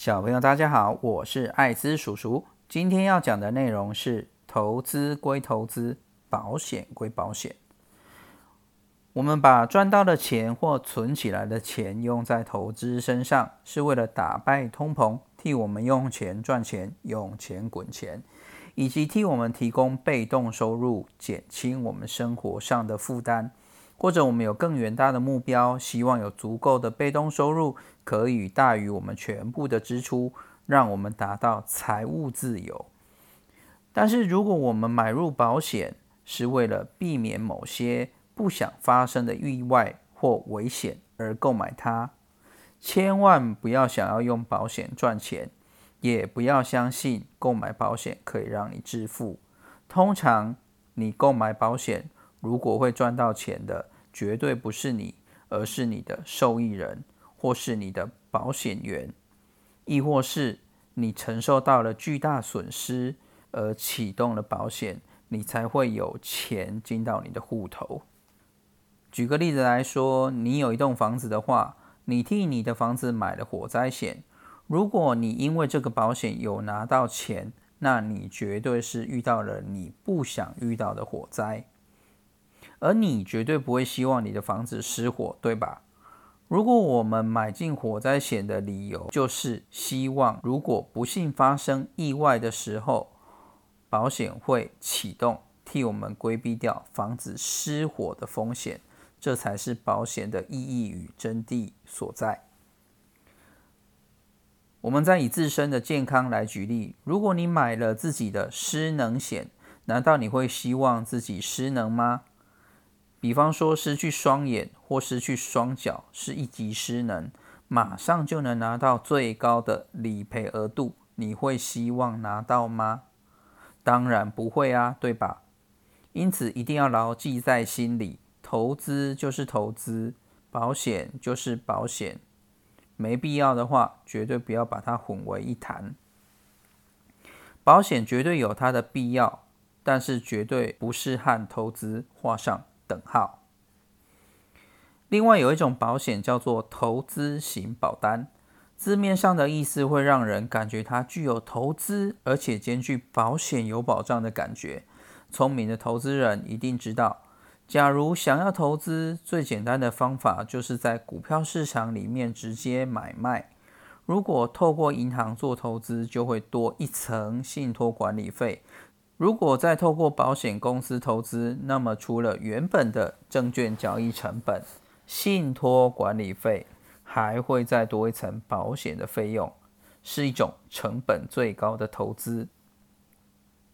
小朋友，大家好，我是艾滋叔叔。今天要讲的内容是：投资归投资，保险归保险。我们把赚到的钱或存起来的钱用在投资身上，是为了打败通膨，替我们用钱赚钱，用钱滚钱，以及替我们提供被动收入，减轻我们生活上的负担。或者我们有更远大的目标，希望有足够的被动收入，可以大于我们全部的支出，让我们达到财务自由。但是，如果我们买入保险是为了避免某些不想发生的意外或危险而购买它，千万不要想要用保险赚钱，也不要相信购买保险可以让你致富。通常，你购买保险。如果会赚到钱的，绝对不是你，而是你的受益人，或是你的保险员，亦或是你承受到了巨大损失而启动了保险，你才会有钱进到你的户头。举个例子来说，你有一栋房子的话，你替你的房子买了火灾险，如果你因为这个保险有拿到钱，那你绝对是遇到了你不想遇到的火灾。而你绝对不会希望你的房子失火，对吧？如果我们买进火灾险的理由就是希望，如果不幸发生意外的时候，保险会启动，替我们规避掉房子失火的风险，这才是保险的意义与真谛所在。我们再以自身的健康来举例，如果你买了自己的失能险，难道你会希望自己失能吗？比方说，失去双眼或失去双脚是一级失能，马上就能拿到最高的理赔额度，你会希望拿到吗？当然不会啊，对吧？因此一定要牢记在心里：投资就是投资，保险就是保险，没必要的话，绝对不要把它混为一谈。保险绝对有它的必要，但是绝对不是和投资画上。等号。另外有一种保险叫做投资型保单，字面上的意思会让人感觉它具有投资，而且兼具保险有保障的感觉。聪明的投资人一定知道，假如想要投资，最简单的方法就是在股票市场里面直接买卖。如果透过银行做投资，就会多一层信托管理费。如果再透过保险公司投资，那么除了原本的证券交易成本、信托管理费，还会再多一层保险的费用，是一种成本最高的投资。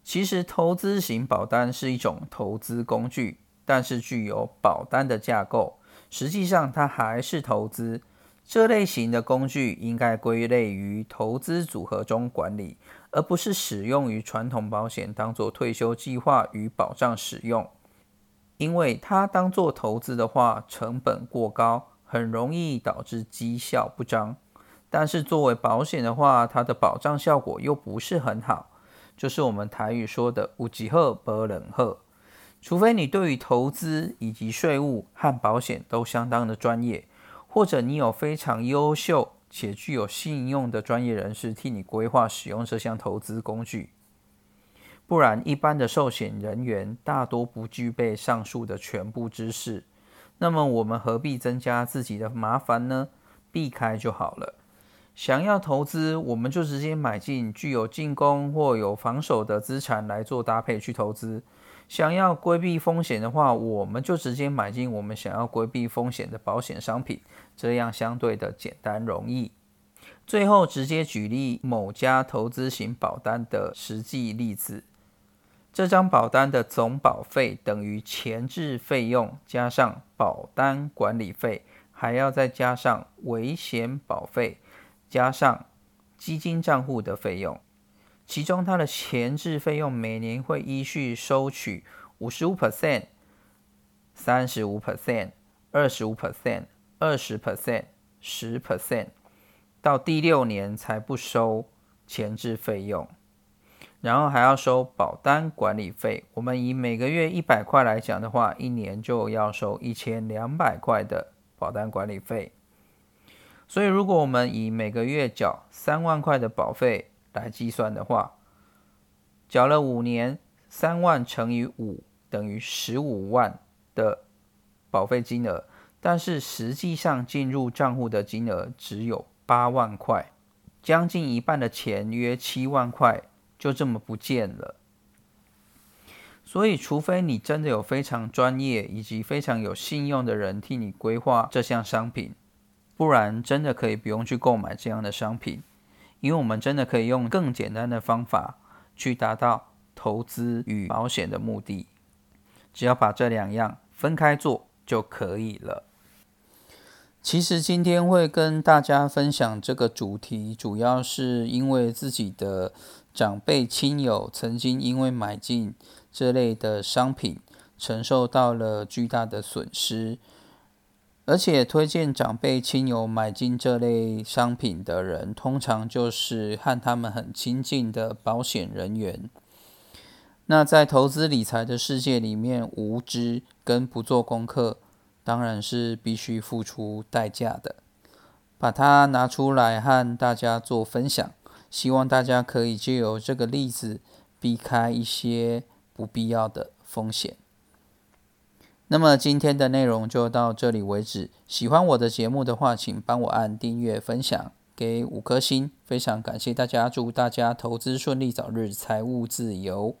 其实，投资型保单是一种投资工具，但是具有保单的架构，实际上它还是投资。这类型的工具应该归类于投资组合中管理，而不是使用于传统保险当做退休计划与保障使用。因为它当做投资的话，成本过高，很容易导致绩效不彰。但是作为保险的话，它的保障效果又不是很好，就是我们台语说的“无几鹤不冷鹤”。除非你对于投资以及税务和保险都相当的专业。或者你有非常优秀且具有信用的专业人士替你规划使用这项投资工具，不然一般的寿险人员大多不具备上述的全部知识。那么我们何必增加自己的麻烦呢？避开就好了。想要投资，我们就直接买进具有进攻或有防守的资产来做搭配去投资。想要规避风险的话，我们就直接买进我们想要规避风险的保险商品，这样相对的简单容易。最后直接举例某家投资型保单的实际例子，这张保单的总保费等于前置费用加上保单管理费，还要再加上危险保费，加上基金账户的费用。其中，它的前置费用每年会依序收取五十五 percent、三十五 percent、二十五 percent、二十 percent、十 percent，到第六年才不收前置费用，然后还要收保单管理费。我们以每个月一百块来讲的话，一年就要收一千两百块的保单管理费。所以，如果我们以每个月缴三万块的保费来计算的话，缴了五年，三万乘以五等于十五万的保费金额，但是实际上进入账户的金额只有八万块，将近一半的钱，约七万块，就这么不见了。所以，除非你真的有非常专业以及非常有信用的人替你规划这项商品，不然真的可以不用去购买这样的商品，因为我们真的可以用更简单的方法去达到投资与保险的目的，只要把这两样分开做就可以了。其实今天会跟大家分享这个主题，主要是因为自己的长辈亲友曾经因为买进。这类的商品承受到了巨大的损失，而且推荐长辈亲友买进这类商品的人，通常就是和他们很亲近的保险人员。那在投资理财的世界里面，无知跟不做功课，当然是必须付出代价的。把它拿出来和大家做分享，希望大家可以借由这个例子避开一些。不必要的风险。那么今天的内容就到这里为止。喜欢我的节目的话，请帮我按订阅、分享，给五颗星。非常感谢大家，祝大家投资顺利，早日财务自由。